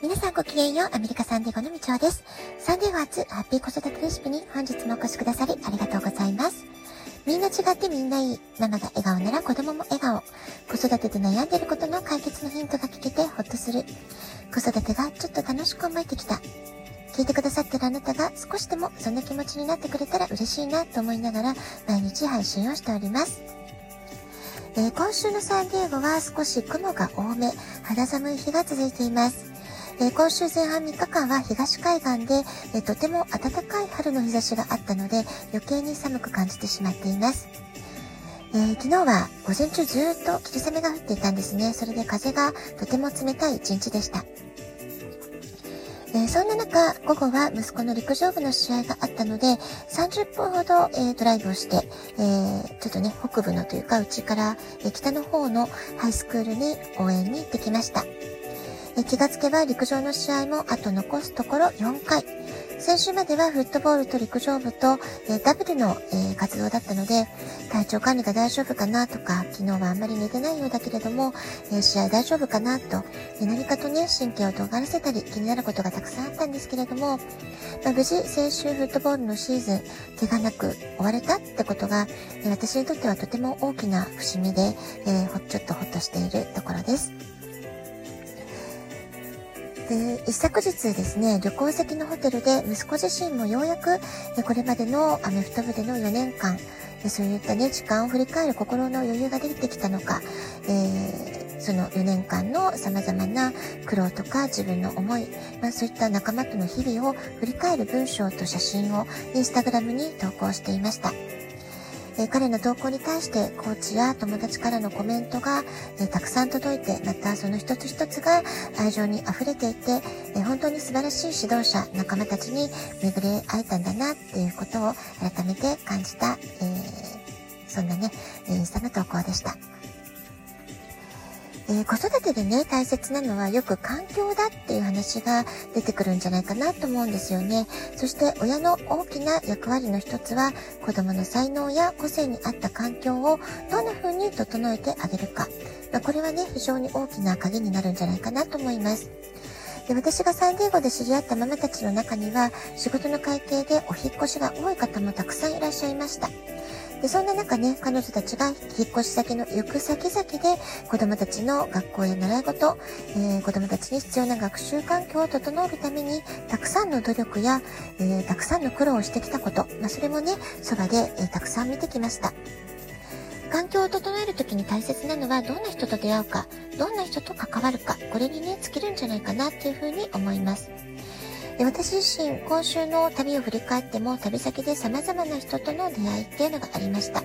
皆さんごきげんよう、アメリカサンデーゴのみちおです。サンデーゴ初ハッピー子育てレシピに本日もお越しくださりありがとうございます。みんな違ってみんないい。ママが笑顔なら子供も笑顔。子育てで悩んでることの解決のヒントが聞けてほっとする。子育てがちょっと楽しく思えてきた。聞いてくださってるあなたが少しでもそんな気持ちになってくれたら嬉しいなと思いながら毎日配信をしております。えー、今週のサンディエゴは少し雲が多め、肌寒い日が続いています。えー、今週前半3日間は東海岸で、えー、とても暖かい春の日差しがあったので余計に寒く感じてしまっています。えー、昨日は午前中ずっと霧雨が降っていたんですね。それで風がとても冷たい一日でした。えー、そんな中、午後は息子の陸上部の試合があったので、30分ほど、えー、ドライブをして、えー、ちょっとね、北部のというか、うちから、え北の方のハイスクールに応援に行ってきました。気がつけば陸上の試合もあと残すところ4回。先週まではフットボールと陸上部と、えダブルの、え活動だったので、体調管理が大丈夫かなとか、昨日はあんまり寝てないようだけれども、え試合大丈夫かなと、え何かとね、神経を尖らせたり気になることがたくさんあったんですけれども、まあ、無事、先週フットボールのシーズン、怪我なく終われたってことが、え私にとってはとても大きな節目で、えー、ちょっとほっとしているところです。で、一昨日ですね、旅行先のホテルで息子自身もようやく、これまでのアメフト部での4年間、そういったね、時間を振り返る心の余裕ができてきたのか、えー、その4年間の様々な苦労とか自分の思い、まあ、そういった仲間との日々を振り返る文章と写真をインスタグラムに投稿していました。えー、彼の投稿に対してコーチや友達からのコメントが、えー、たくさん届いて、またその一つ一つが愛情に溢れていて、えー、本当に素晴らしい指導者、仲間たちに巡り会えたんだなっていうことを改めて感じた、えそんなね、インスタの投稿でした。えー、子育てでね、大切なのはよく環境だっていう話が出てくるんじゃないかなと思うんですよね。そして親の大きな役割の一つは子供の才能や個性に合った環境をどんな風に整えてあげるか。まあ、これはね、非常に大きな鍵になるんじゃないかなと思います。で私がサンディエゴで知り合ったママたちの中には仕事の会計でお引越しが多い方もたくさんいらっしゃいました。でそんな中ね、彼女たちが引っ越し先の行く先々で子供たちの学校や習い事、えー、子供たちに必要な学習環境を整えるために、たくさんの努力や、えー、たくさんの苦労をしてきたこと、まあ、それもね、そばで、えー、たくさん見てきました。環境を整えるときに大切なのはどんな人と出会うか、どんな人と関わるか、これにね、尽きるんじゃないかなっていうふうに思います。で私自身、今週の旅を振り返っても、旅先で様々な人との出会いっていうのがありました。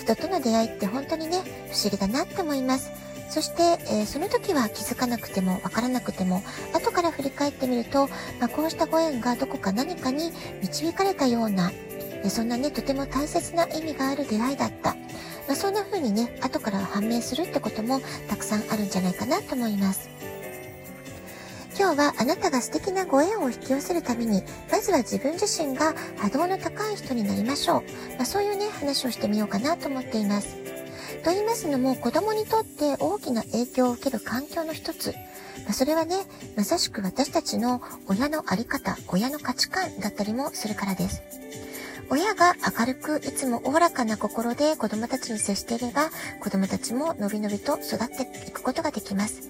人との出会いって本当にね、不思議だなって思います。そして、えー、その時は気づかなくても、わからなくても、後から振り返ってみると、まあ、こうしたご縁がどこか何かに導かれたような、えそんなね、とても大切な意味がある出会いだった。まあ、そんな風にね、後から判明するってこともたくさんあるんじゃないかなと思います。今日はあなたが素敵なご縁を引き寄せるために、まずは自分自身が波動の高い人になりましょう。まあ、そういうね、話をしてみようかなと思っています。と言いますのも、子供にとって大きな影響を受ける環境の一つ。まあ、それはね、まさしく私たちの親のあり方、親の価値観だったりもするからです。親が明るくいつもおおらかな心で子供たちに接していれば、子供たちものびのびと育っていくことができます。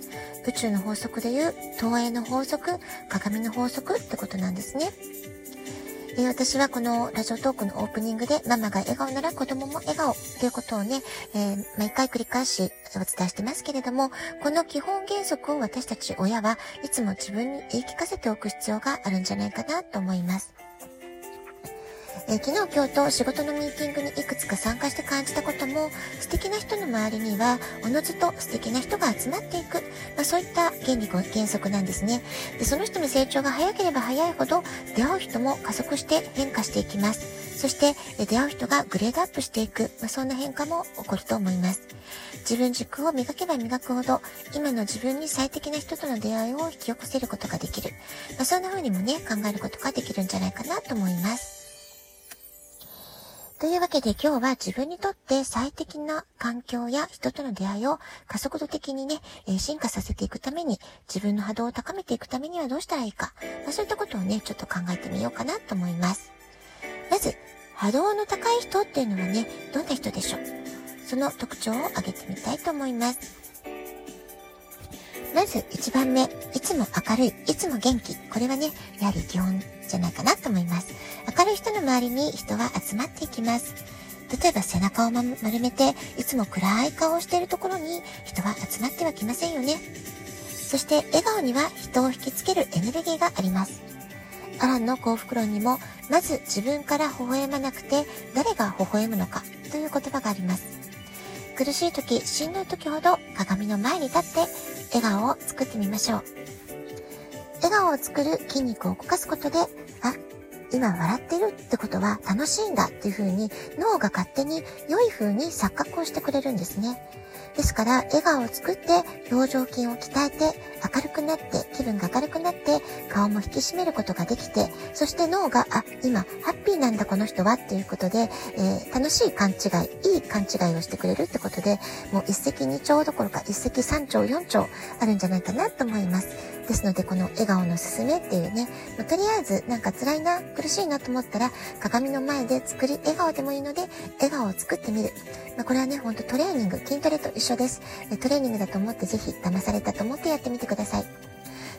宇宙の法則でいう投影の法則、鏡の法則ってことなんですね。え、私はこのラジオトークのオープニングでママが笑顔なら子供も笑顔ということをね、えー、毎回繰り返しお伝えしてますけれども、この基本原則を私たち親はいつも自分に言い聞かせておく必要があるんじゃないかなと思います。え、昨日今日と仕事のミーティングにいくつか参加して感じたことも、素敵な人の周りには、おのずと素敵な人が集まっていく、まあ、そういった原理、原則なんですね。で、その人の成長が早ければ早いほど、出会う人も加速して変化していきます。そして、出会う人がグレードアップしていく、まあ、そんな変化も起こると思います。自分軸を磨けば磨くほど、今の自分に最適な人との出会いを引き起こせることができる。まあ、そんな風にもね、考えることができるんじゃないかなと思います。というわけで今日は自分にとって最適な環境や人との出会いを加速度的にね、え進化させていくために、自分の波動を高めていくためにはどうしたらいいか、まあ、そういったことをね、ちょっと考えてみようかなと思います。まず、波動の高い人っていうのはね、どんな人でしょう？その特徴を挙げてみたいと思います。まず1番目、いつも明るい、いつも元気。これはね、やはり基本じゃないかなと思います。明るい人の周りに人は集まっていきます。例えば背中を丸めて、いつも暗い顔をしているところに人は集まってはきませんよね。そして笑顔には人を引きつけるエネルギーがあります。アランの幸福論にも、まず自分から微笑まなくて誰が微笑むのかという言葉があります。苦しい時、しんどい時ほど鏡の前に立って笑顔を作ってみましょう。笑顔を作る筋肉を動かすことで、あ、今笑ってるってことは楽しいんだっていう風に脳が勝手に良い風に錯覚をしてくれるんですね。ですから、笑顔を作って、表情筋を鍛えて、明るくなって、気分が明るくなって、顔も引き締めることができて、そして脳が、あ、今、ハッピーなんだこの人はっていうことで、えー、楽しい勘違い、いい勘違いをしてくれるってことで、もう一石二鳥どころか一石三鳥四鳥あるんじゃないかなと思います。ですので、この笑顔のすすめっていうね、まあ、とりあえずなんか辛いな、苦しいなと思ったら、鏡の前で作り、笑顔でもいいので、笑顔を作ってみる。まあ、これはね、ほんとトレーニング、筋トレと一緒です。トレーニングだと思ってぜひ騙されたと思ってやってみてください。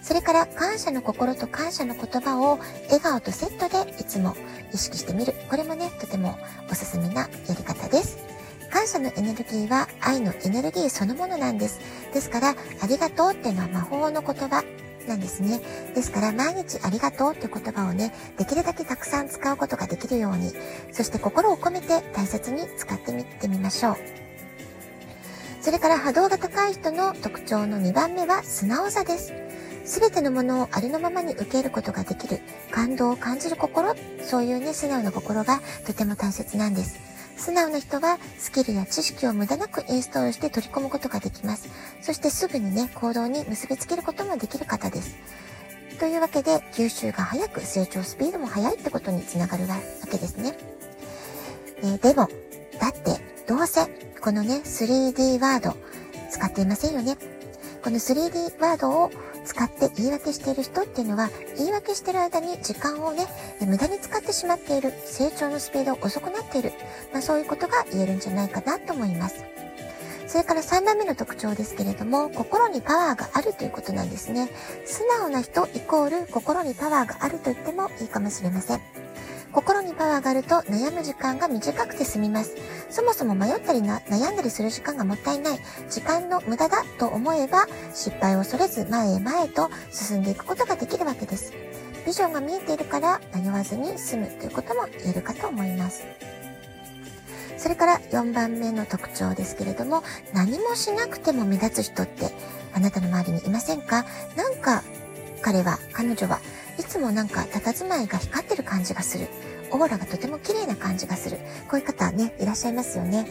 それから感謝の心と感謝の言葉を笑顔とセットでいつも意識してみる。これもね、とてもおすすめなやり方です。感謝のエネルギーは愛のエネルギーそのものなんです。ですから、ありがとうっていうのは魔法の言葉なんですね。ですから、毎日ありがとうって言葉をね、できるだけたくさん使うことができるように、そして心を込めて大切に使ってみてみましょう。それから波動が高い人の特徴の2番目は素直さです。すべてのものをありのままに受けることができる感動を感じる心、そういうね、素直な心がとても大切なんです。素直な人はスキルや知識を無駄なくインストールして取り込むことができます。そしてすぐにね、行動に結びつけることもできる方です。というわけで、吸収が早く成長スピードも速いってことにつながるわけですね。えー、でも、だって、どうせ、このね、3D ワード、使っていませんよね。この 3D ワードを使って言い訳している人っていうのは、言い訳してる間に時間をね、無駄に使ってしまっている、成長のスピードが遅くなっている、まあそういうことが言えるんじゃないかなと思います。それから3番目の特徴ですけれども、心にパワーがあるということなんですね。素直な人イコール心にパワーがあると言ってもいいかもしれません。心にパワーがあると悩む時間が短くて済みます。そもそも迷ったりな悩んだりする時間がもったいない、時間の無駄だと思えば、失敗を恐れず前へ前へと進んでいくことができるわけです。ビジョンが見えているから迷わずに済むということも言えるかと思います。それから4番目の特徴ですけれども、何もしなくても目立つ人ってあなたの周りにいませんか？なんか彼は、彼女はいつもなんか佇まいが光ってる感じがする。オーラがとても綺麗な感じがする。こういう方ね、いらっしゃいますよね。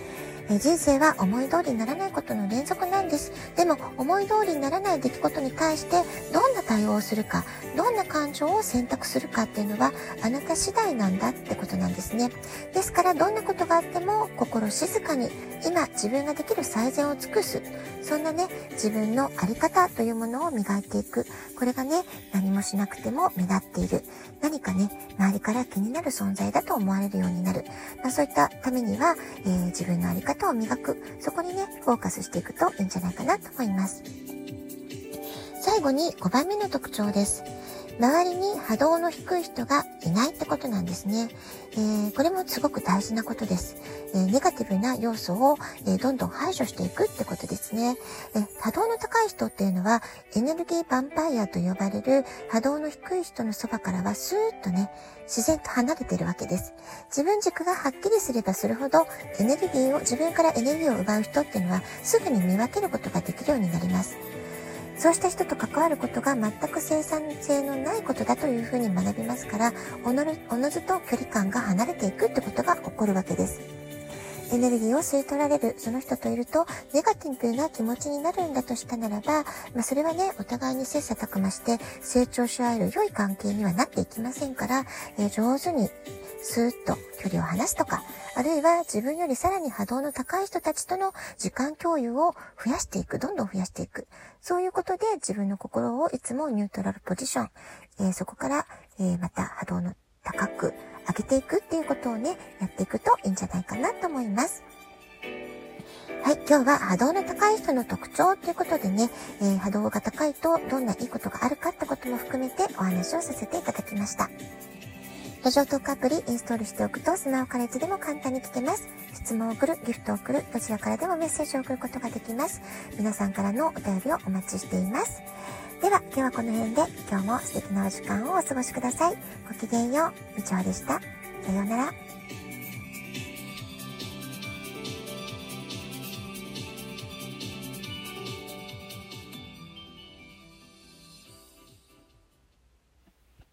え人生は思い通りにならないことの連続なんです。でも、思い通りにならない出来事に対して、どんな対応をするか、どんな感情を選択するかっていうのは、あなた次第なんだってことなんですね。ですから、どんなことがあっても、心静かに、今自分ができる最善を尽くす。そんなね、自分のあり方というものを磨いていく。これがね、何もしなくても目立っている。何かね、周りから気になる存在だと思われるようになる。まあ、そういったためには、えー、自分のあり方を磨く。そこにね、フォーカスしていくといいんじゃないかなと思います。最後に5番目の特徴です。周りに波動の低い人がいないってことなんですね。えー、これもすごく大事なことです。えー、ネガティブな要素を、えー、どんどん排除していくってことですね。え波動の高い人っていうのはエネルギーヴァンパイアと呼ばれる波動の低い人のそばからはスーッとね、自然と離れてるわけです。自分軸がはっきりすればするほどエネルギーを、自分からエネルギーを奪う人っていうのはすぐに見分けることができるようになります。そうした人と関わることが全く生産性のないことだというふうに学びますから、おのおのずと距離感が離れていくってことが起こるわけです。エネルギーを吸い取られるその人といると、ネガティブな気持ちになるんだとしたならば、まあ、それはね、お互いに切磋琢磨して成長し合える良い関係にはなっていきませんから、えー、上手にスーッと距離を離すとか、あるいは自分よりさらに波動の高い人たちとの時間共有を増やしていく、どんどん増やしていく。そういうことで自分の心をいつもニュートラルポジション、えー、そこから、えー、また波動の高く上げていくっていうことをね、やっていくといいんじゃないかなと思います。はい、今日は波動の高い人の特徴ということでね、えー、波動が高いとどんないいことがあるかってことも含めてお話をさせていただきました。ラジオトークアプリインストールしておくとスマホからいつでも簡単に聞けます。質問を送る、ギフトを送る、どちらからでもメッセージを送ることができます。皆さんからのお便りをお待ちしています。では、今日はこの辺で今日も素敵なお時間をお過ごしください。ごきげんよう。部長でした。さようなら。